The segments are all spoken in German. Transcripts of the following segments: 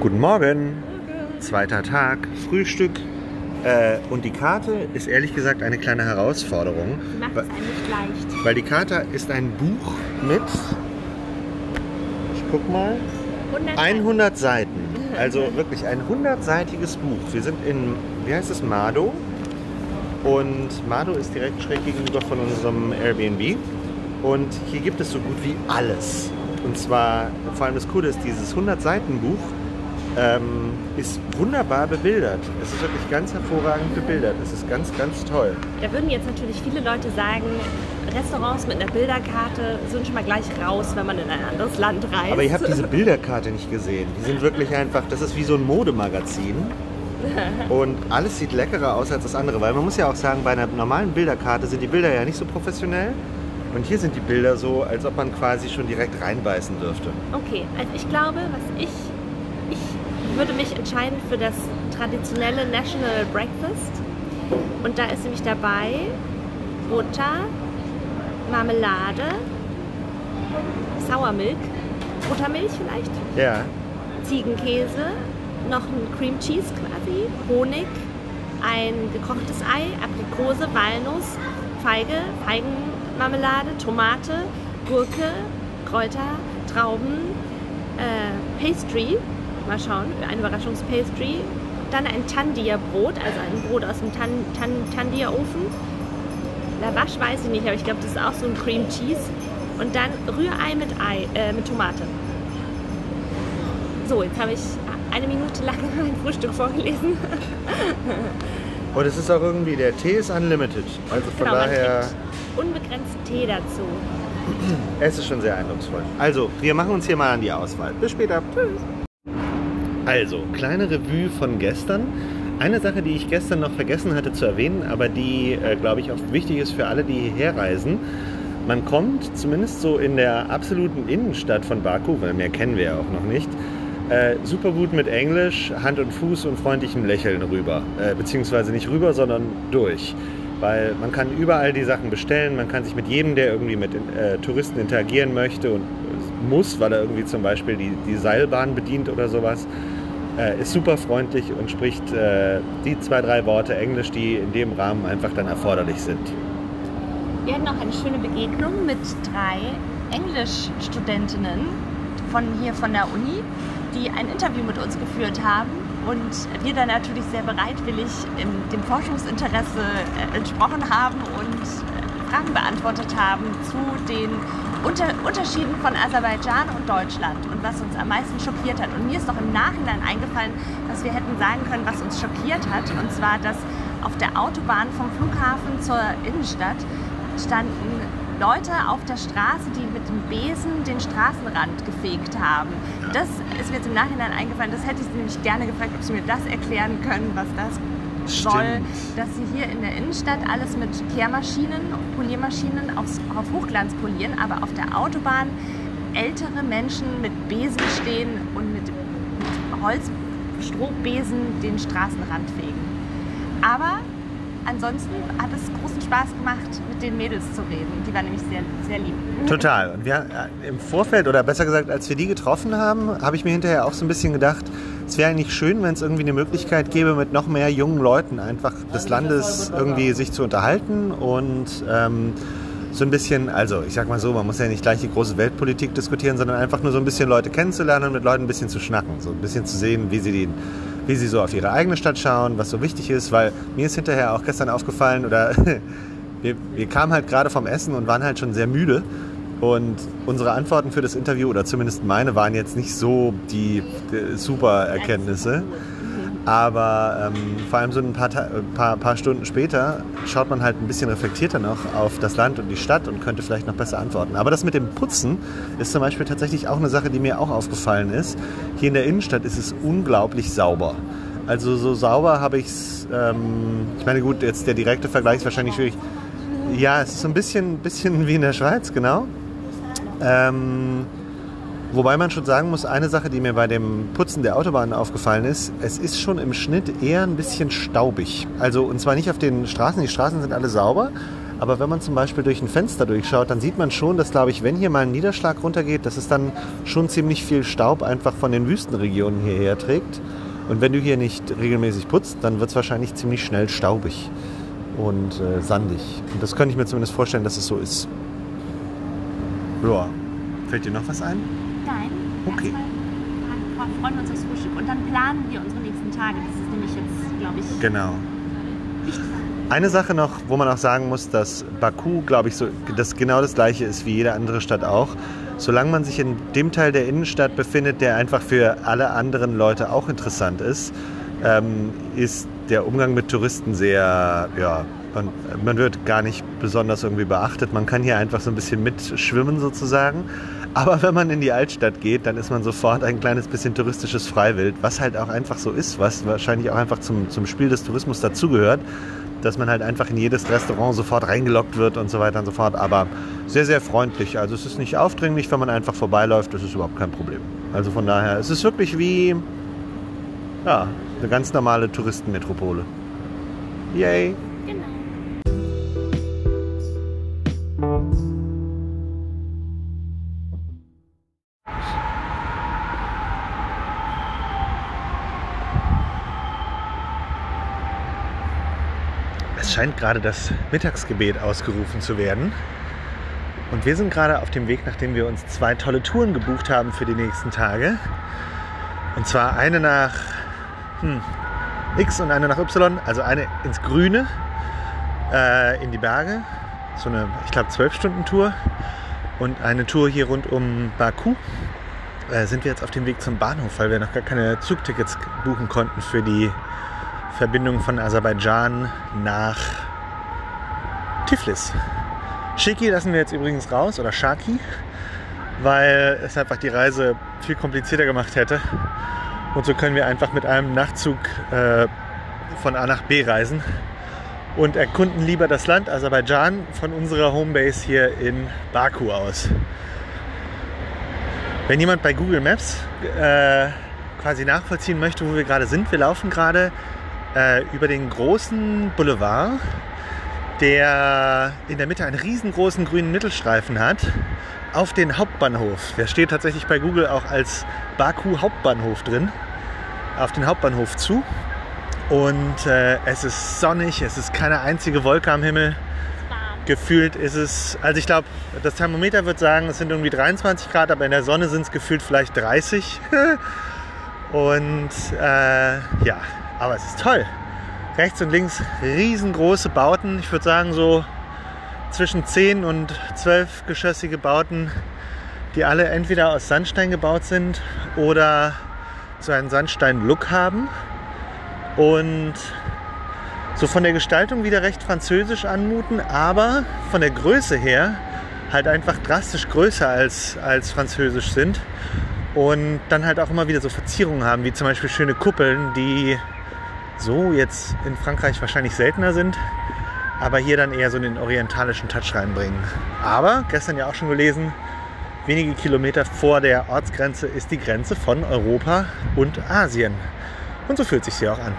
Guten Morgen. Zweiter Tag, Frühstück. Äh, und die Karte ist ehrlich gesagt eine kleine Herausforderung. Macht es einem nicht leicht. Weil die Karte ist ein Buch mit, ich guck mal, 100 100 Seiten. Also wirklich ein 100-seitiges Buch. Wir sind in, wie heißt es, Mado. Und Mado ist direkt schräg gegenüber von unserem Airbnb. Und hier gibt es so gut wie alles. Und zwar, vor allem das Coole ist, dieses 100-Seiten-Buch ähm, ist wunderbar bebildert. Es ist wirklich ganz hervorragend bebildert. Es ist ganz, ganz toll. Da würden jetzt natürlich viele Leute sagen, Restaurants mit einer Bilderkarte sind schon mal gleich raus, wenn man in ein anderes Land reist. Aber ihr habt diese Bilderkarte nicht gesehen. Die sind wirklich einfach, das ist wie so ein Modemagazin. Und alles sieht leckerer aus als das andere, weil man muss ja auch sagen, bei einer normalen Bilderkarte sind die Bilder ja nicht so professionell. Und hier sind die Bilder so, als ob man quasi schon direkt reinbeißen dürfte. Okay, also ich glaube, was ich. Ich würde mich entscheiden für das traditionelle National Breakfast. Und da ist nämlich dabei Butter, Marmelade, Sauermilk, Buttermilch vielleicht, Ja. Ziegenkäse, noch ein Cream Cheese quasi, Honig, ein gekochtes Ei, Aprikose, Walnuss, Feige, Feigenmarmelade, Tomate, Gurke, Kräuter, Trauben, äh, Pastry, mal schauen, ein Überraschungspastry, dann ein Tandia-Brot, also ein Brot aus dem Tan Tan Tandia-Ofen. Lavash weiß ich nicht, aber ich glaube, das ist auch so ein Cream Cheese. Und dann Rührei mit Ei, äh, mit Tomate. So, jetzt habe ich eine Minute lang mein Frühstück vorgelesen. Und es ist auch irgendwie, der Tee ist unlimited. Also von Genau, daher, unbegrenzt Tee dazu. es ist schon sehr eindrucksvoll. Also, wir machen uns hier mal an die Auswahl. Bis später. Also, kleine Revue von gestern. Eine Sache, die ich gestern noch vergessen hatte zu erwähnen, aber die, äh, glaube ich, auch wichtig ist für alle, die hierher reisen. Man kommt zumindest so in der absoluten Innenstadt von Baku, weil mehr kennen wir ja auch noch nicht, äh, super gut mit Englisch, Hand und Fuß und freundlichem Lächeln rüber. Äh, beziehungsweise nicht rüber, sondern durch. Weil man kann überall die Sachen bestellen, man kann sich mit jedem, der irgendwie mit äh, Touristen interagieren möchte und muss, weil er irgendwie zum Beispiel die, die Seilbahn bedient oder sowas, äh, ist super freundlich und spricht äh, die zwei, drei Worte Englisch, die in dem Rahmen einfach dann erforderlich sind. Wir hatten auch eine schöne Begegnung mit drei Englischstudentinnen von hier von der Uni, die ein Interview mit uns geführt haben und wir dann natürlich sehr bereitwillig dem Forschungsinteresse äh, entsprochen haben und äh, Fragen beantwortet haben zu den Unter Unterschieden von Aserbaidschan und Deutschland und was uns am meisten schockiert hat. Und mir ist noch im Nachhinein eingefallen, dass wir hätten sagen können, was uns schockiert hat. Und zwar, dass auf der Autobahn vom Flughafen zur Innenstadt standen Leute auf der Straße, die mit dem Besen den Straßenrand gefegt haben. Das ist mir jetzt im Nachhinein eingefallen. Das hätte ich sie nämlich gerne gefragt, ob sie mir das erklären können, was das soll. Stimmt. Dass sie hier in der Innenstadt alles mit Kehrmaschinen Poliermaschinen aufs, auf Hochglanz polieren, aber auf der Autobahn ältere Menschen mit Besen stehen und mit, mit Holzstrohbesen den Straßenrand fegen. Aber ansonsten hat es großen Spaß gemacht, mit den Mädels zu reden. Die waren nämlich sehr, sehr lieb. Total. Und wir äh, im Vorfeld, oder besser gesagt, als wir die getroffen haben, habe ich mir hinterher auch so ein bisschen gedacht, es wäre eigentlich schön, wenn es irgendwie eine Möglichkeit gäbe, mit noch mehr jungen Leuten einfach des Landes irgendwie sich zu unterhalten und ähm, so ein bisschen, also ich sag mal so, man muss ja nicht gleich die große Weltpolitik diskutieren, sondern einfach nur so ein bisschen Leute kennenzulernen und mit Leuten ein bisschen zu schnacken, so ein bisschen zu sehen, wie sie die, wie sie so auf ihre eigene Stadt schauen, was so wichtig ist, weil mir ist hinterher auch gestern aufgefallen oder wir, wir kamen halt gerade vom Essen und waren halt schon sehr müde und unsere Antworten für das Interview oder zumindest meine waren jetzt nicht so die, die super Erkenntnisse. Aber ähm, vor allem so ein paar, Ta- paar, paar Stunden später schaut man halt ein bisschen reflektierter noch auf das Land und die Stadt und könnte vielleicht noch besser antworten. Aber das mit dem Putzen ist zum Beispiel tatsächlich auch eine Sache, die mir auch aufgefallen ist. Hier in der Innenstadt ist es unglaublich sauber. Also so sauber habe ich es, ähm, ich meine gut, jetzt der direkte Vergleich ist wahrscheinlich schwierig. Ja, es ist so ein bisschen, bisschen wie in der Schweiz, genau. Ähm, Wobei man schon sagen muss, eine Sache, die mir bei dem Putzen der Autobahn aufgefallen ist, es ist schon im Schnitt eher ein bisschen staubig. Also und zwar nicht auf den Straßen, die Straßen sind alle sauber, Aber wenn man zum Beispiel durch ein Fenster durchschaut, dann sieht man schon, dass, glaube ich, wenn hier mal ein Niederschlag runtergeht, dass es dann schon ziemlich viel Staub einfach von den Wüstenregionen hierher trägt. Und wenn du hier nicht regelmäßig putzt, dann wird es wahrscheinlich ziemlich schnell staubig und äh, sandig. Und das könnte ich mir zumindest vorstellen, dass es so ist. Ja. Fällt dir noch was ein? Okay. Erstmal freuen wir uns aufs Frühstück und dann planen wir unsere nächsten Tage. Das ist nämlich jetzt, glaube ich, Genau. wichtig. Eine Sache noch, wo man auch sagen muss, dass Baku, glaube ich, so, das genau das gleiche ist wie jede andere Stadt auch. Solange man sich in dem Teil der Innenstadt befindet, der einfach für alle anderen Leute auch interessant ist, ähm, ist der Umgang mit Touristen sehr, ja, man, man wird gar nicht besonders irgendwie beachtet. Man kann hier einfach so ein bisschen mitschwimmen sozusagen. Aber wenn man in die Altstadt geht, dann ist man sofort ein kleines bisschen touristisches Freiwild, was halt auch einfach so ist, was wahrscheinlich auch einfach zum, zum Spiel des Tourismus dazugehört, dass man halt einfach in jedes Restaurant sofort reingelockt wird und so weiter und so fort. Aber sehr, sehr freundlich. Also es ist nicht aufdringlich, wenn man einfach vorbeiläuft, das ist überhaupt kein Problem. Also von daher, es ist wirklich wie ja, eine ganz normale Touristenmetropole. Yay! Scheint gerade das Mittagsgebet ausgerufen zu werden. Und wir sind gerade auf dem Weg, nachdem wir uns zwei tolle Touren gebucht haben für die nächsten Tage. Und zwar eine nach hm, X und eine nach Y, also eine ins Grüne, äh, in die Berge. So eine, ich glaube, 12-Stunden-Tour. Und eine Tour hier rund um Baku. Äh, sind wir jetzt auf dem Weg zum Bahnhof, weil wir noch gar keine Zugtickets buchen konnten für die Verbindung von Aserbaidschan nach Tiflis. Shiki lassen wir jetzt übrigens raus, oder Shaki, weil es einfach die Reise viel komplizierter gemacht hätte. Und so können wir einfach mit einem Nachtzug äh, von A nach B reisen und erkunden lieber das Land Aserbaidschan von unserer Homebase hier in Baku aus. Wenn jemand bei Google Maps äh, quasi nachvollziehen möchte, wo wir gerade sind, wir laufen gerade äh, über den großen Boulevard, der in der Mitte einen riesengroßen grünen Mittelstreifen hat, auf den Hauptbahnhof. Der steht tatsächlich bei Google auch als Baku Hauptbahnhof drin, auf den Hauptbahnhof zu. Und äh, es ist sonnig, es ist keine einzige Wolke am Himmel. Gefühlt ist es, also ich glaube, das Thermometer wird sagen, es sind irgendwie 23 Grad, aber in der Sonne sind es gefühlt vielleicht 30. Und äh, ja, aber es ist toll. Rechts und links riesengroße Bauten. Ich würde sagen so zwischen 10 und 12 geschossige Bauten, die alle entweder aus Sandstein gebaut sind oder so einen Sandstein-Look haben. Und so von der Gestaltung wieder recht französisch anmuten, aber von der Größe her halt einfach drastisch größer als, als französisch sind. Und dann halt auch immer wieder so Verzierungen haben, wie zum Beispiel schöne Kuppeln, die so jetzt in Frankreich wahrscheinlich seltener sind, aber hier dann eher so den orientalischen Touch reinbringen. Aber gestern ja auch schon gelesen, wenige Kilometer vor der Ortsgrenze ist die Grenze von Europa und Asien. Und so fühlt sich sie auch an.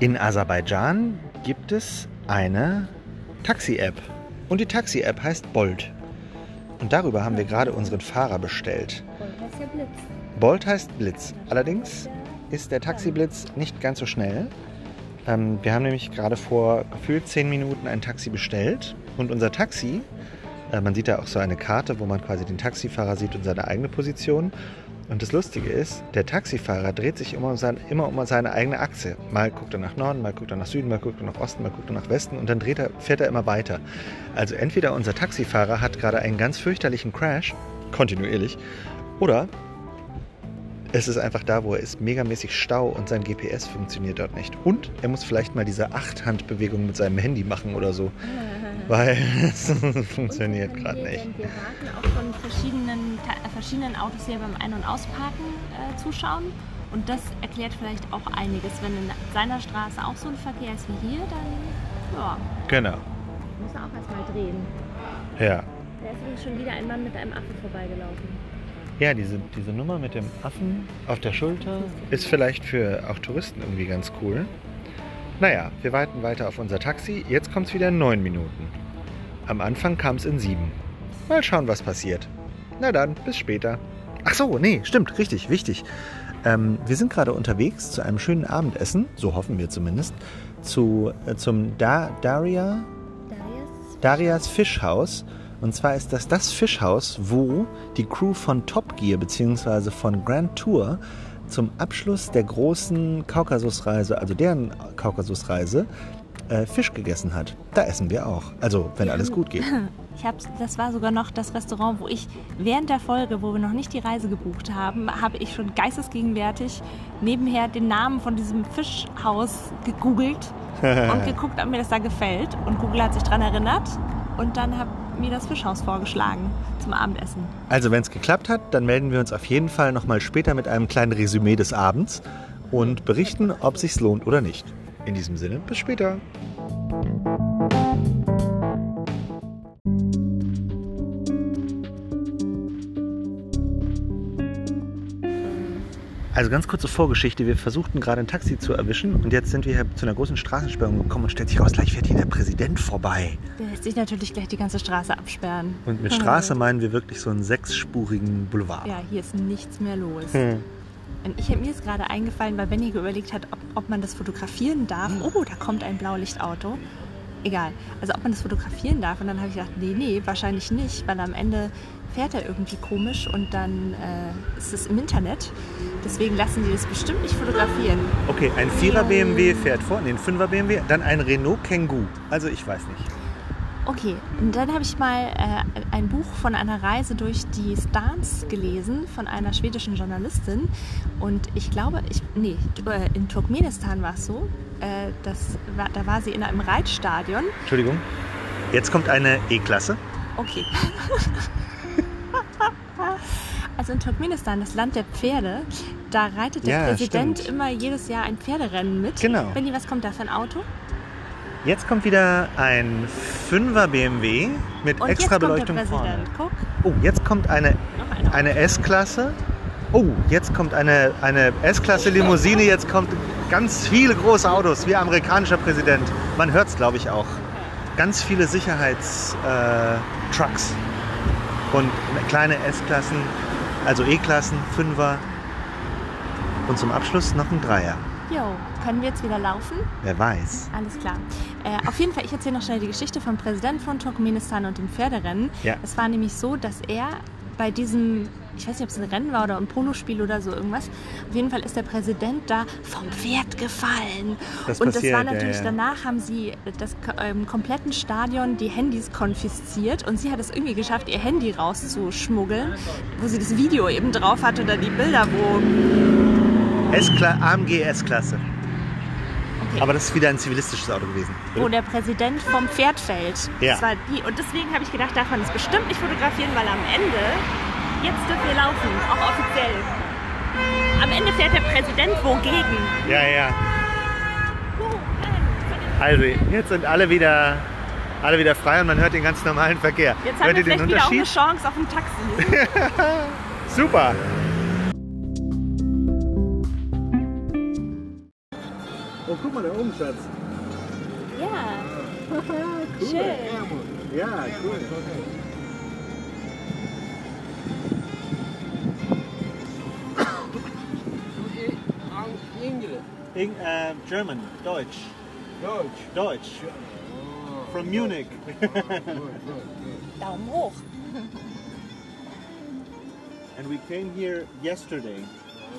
In Aserbaidschan gibt es eine Taxi-App. Und die Taxi-App heißt Bolt. Und darüber haben wir gerade unseren Fahrer bestellt. Bolt heißt Blitz. Allerdings ist der Taxi-Blitz nicht ganz so schnell. Ähm, wir haben nämlich gerade vor gefühlt 10 Minuten ein Taxi bestellt. Und unser Taxi, äh, man sieht da auch so eine Karte, wo man quasi den Taxifahrer sieht und seine eigene Position. Und das Lustige ist, der Taxifahrer dreht sich immer um, sein, immer um seine eigene Achse. Mal guckt er nach Norden, mal guckt er nach Süden, mal guckt er nach Osten, mal guckt er nach Westen und dann er, fährt er immer weiter. Also entweder unser Taxifahrer hat gerade einen ganz fürchterlichen Crash, kontinuierlich, oder es ist einfach da, wo er ist, megamäßig Stau und sein GPS funktioniert dort nicht. Und er muss vielleicht mal diese Acht-Hand-Bewegung mit seinem Handy machen oder so, weil es funktioniert gerade nicht. Wir warten, auch von verschiedenen, verschiedenen Autos hier beim Ein- und Ausparken äh, zuschauen. Und das erklärt vielleicht auch einiges. Wenn in seiner Straße auch so ein Verkehr ist wie hier, dann ja, Genau, muss er auch erstmal drehen. ja. Da ist schon wieder ein Mann mit einem Affen vorbeigelaufen. Ja, diese, diese Nummer mit dem Affen auf der Schulter ist vielleicht für auch Touristen irgendwie ganz cool. Naja, wir warten weiter auf unser Taxi. Jetzt kommt es wieder in neun Minuten. Am Anfang kam es in sieben. Mal schauen, was passiert. Na dann, bis später. Ach so, nee, stimmt, richtig, wichtig. Ähm, wir sind gerade unterwegs zu einem schönen Abendessen, so hoffen wir zumindest, zu, äh, zum da Daria, Darias Fischhaus. Und zwar ist das das Fischhaus, wo die Crew von Top Gear bzw. von Grand Tour zum Abschluss der großen Kaukasusreise, also deren Kaukasusreise, äh, Fisch gegessen hat. Da essen wir auch. Also, wenn alles gut geht. Ich hab's, das war sogar noch das Restaurant, wo ich während der Folge, wo wir noch nicht die Reise gebucht haben, habe ich schon geistesgegenwärtig nebenher den Namen von diesem Fischhaus gegoogelt und geguckt, ob mir das da gefällt. Und Google hat sich daran erinnert und dann hat mir das Fischhaus vorgeschlagen zum Abendessen. Also, wenn es geklappt hat, dann melden wir uns auf jeden Fall nochmal später mit einem kleinen Resümee des Abends und berichten, ob sich's lohnt oder nicht. In diesem Sinne, bis später. Also ganz kurze Vorgeschichte. Wir versuchten gerade ein Taxi zu erwischen und jetzt sind wir hier zu einer großen Straßensperrung gekommen und stellt sich raus, gleich fährt hier der Präsident vorbei. Der lässt sich natürlich gleich die ganze Straße absperren. Und mit Straße meinen wir wirklich so einen sechsspurigen Boulevard. Ja, hier ist nichts mehr los. Hm. Und ich mir ist gerade eingefallen, weil Benny überlegt hat, ob, ob man das fotografieren darf. Oh, da kommt ein Blaulichtauto. Egal. Also ob man das fotografieren darf. Und dann habe ich gedacht, nee, nee, wahrscheinlich nicht, weil am Ende fährt er irgendwie komisch und dann äh, ist es im Internet. Deswegen lassen die das bestimmt nicht fotografieren. Okay, ein 4er BMW fährt vor, nee, ein 5er BMW, dann ein Renault Kangoo. Also ich weiß nicht. Okay, und dann habe ich mal äh, ein Buch von einer Reise durch die Stans gelesen von einer schwedischen Journalistin. Und ich glaube, ich, nee, äh, in Turkmenistan war es so, äh, das war, da war sie in einem Reitstadion. Entschuldigung. Jetzt kommt eine E-Klasse. Okay. Also in Turkmenistan, das Land der Pferde, da reitet der Ja, Präsident stimmt. immer jedes Jahr ein Pferderennen mit. Genau. Benni, was kommt da für ein Auto? Jetzt kommt wieder ein 5er BMW mit Und extra jetzt kommt Beleuchtung der vorne. Präsident. Guck, Oh, jetzt kommt eine, noch ein Auto. eine S-Klasse. Oh, jetzt kommt eine, eine S-Klasse Limousine. Jetzt kommt ganz viele große Autos, wie amerikanischer Präsident. Man hört es, glaube ich, auch. Ganz viele Sicherheitstrucks äh, und kleine S-Klassen, also E-Klassen, Fünfer. Und zum Abschluss noch ein Dreier. Jo, können wir jetzt wieder laufen? Wer weiß. Alles klar. Äh, auf jeden Fall, ich erzähle noch schnell die Geschichte vom Präsidenten von Turkmenistan und dem Pferderennen. Ja. Es war nämlich so, dass er bei diesem, ich weiß nicht, ob es ein Rennen war oder ein Polospiel oder so irgendwas, auf jeden Fall ist der Präsident da vom Pferd gefallen. Das und das passiert, war ja, natürlich, ja. danach haben sie das ähm, kompletten Stadion die Handys konfisziert und sie hat es irgendwie geschafft, ihr Handy rauszuschmuggeln, wo sie das Video eben drauf hat oder die Bilder, wo S-Kla AMG S-Klasse. Okay. Aber das ist wieder ein zivilistisches Auto gewesen. wo der Präsident vom Pferd fällt. Ja. Das war die. Und deswegen habe ich gedacht, darf man das bestimmt nicht fotografieren, weil am Ende, jetzt dürfen wir laufen, auch offiziell. Am Ende fährt der Präsident wogegen. Ja, ja. Also, jetzt sind alle wieder, alle wieder frei und man hört den ganz normalen Verkehr. Jetzt haben hört wir ihr den vielleicht wieder auch eine Unterschied? Chance auf ein Taxi. Super. Oh, guck mal da oben, Schatz. ja, cool. schön. Ja, cool. In, äh, German, Deutsch. Deutsch. Deutsch. From Munich. Daumen hoch. And we came here yesterday.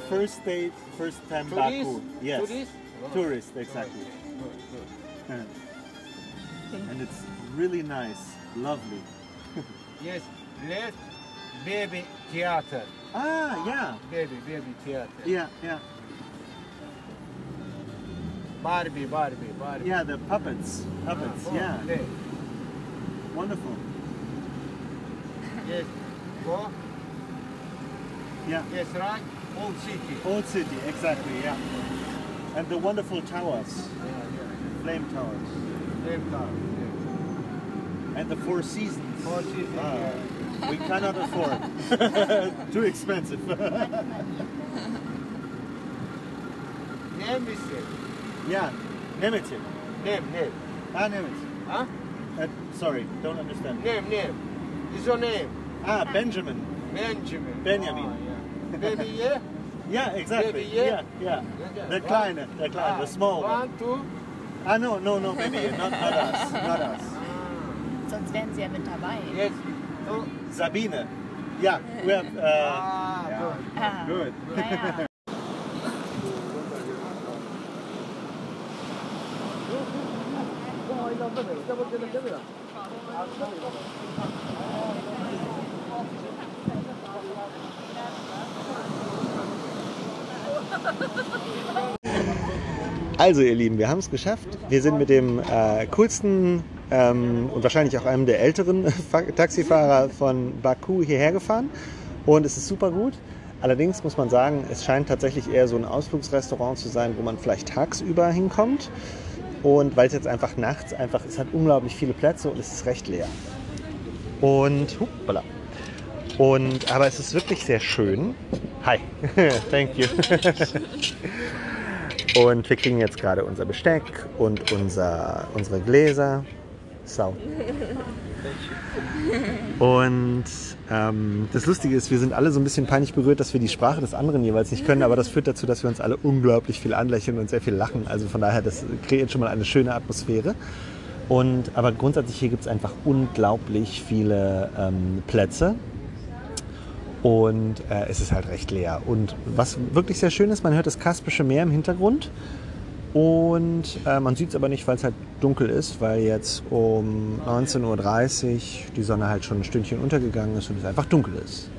First day, first time Tourist? Baku. Yes. Tourist? Tourist, exactly. and it's really nice, lovely. Yes, left baby theater. Ah, yeah. Baby, baby theater. Yeah, yeah. Barbie, Barbie, Barbie. Yeah, the puppets. Puppets, Oh, yeah. left. Wonderful. Yes, go. Yeah. Yes, right. Old city. Old city, exactly, yeah. And the wonderful towers, Yeah, yeah. flame towers. Left town. Yes. And the Four Seasons. Four city. Ah, yeah. We cannot afford. Too expensive. Is it. Yeah, Nemetin. Name, name. Ah, Nemetin. Huh? Uh, sorry, don't understand. Name, name. Is your name? Ah, Benjamin. Benjamin. Benjamin. Oh, yeah. Baby, yeah? Yeah, exactly. Baby, yeah? yeah, yeah. Yeah, The yeah. kleine, the kleine, the small one. One, two. Ah, no, no, no, baby, not, not us, not us. Sonst wären sie ja mit dabei. Yes. Two. Sabine. Yeah, we have. Uh, Ah, yeah. good. Ah, Good. Also ihr Lieben, wir haben es geschafft. Wir sind mit dem äh, coolsten ähm, und wahrscheinlich auch einem der älteren Fa- Taxifahrer von Baku hierher gefahren und es ist super gut. Allerdings muss man sagen, es scheint tatsächlich eher so ein Ausflugsrestaurant zu sein, wo man vielleicht tagsüber hinkommt. Und weil es jetzt einfach nachts einfach, es hat unglaublich viele Plätze und es ist recht leer. Und, hoppala. Und, aber es ist wirklich sehr schön. Hi, thank you. Und wir kriegen jetzt gerade unser Besteck und unser, unsere Gläser. Sau. Und ähm, das Lustige ist, wir sind alle so ein bisschen peinlich berührt, dass wir die Sprache des anderen jeweils nicht können, aber das führt dazu, dass wir uns alle unglaublich viel anlächeln und sehr viel lachen. Also von daher, das kreiert schon mal eine schöne Atmosphäre. Und, aber grundsätzlich hier gibt es einfach unglaublich viele ähm, Plätze. Und äh, es ist halt recht leer. Und was wirklich sehr schön ist, man hört das Kaspische Meer im Hintergrund. Und äh, man sieht es aber nicht, weil es halt dunkel ist, weil jetzt um 19.30 Uhr die Sonne halt schon ein Stündchen untergegangen ist und es einfach dunkel ist.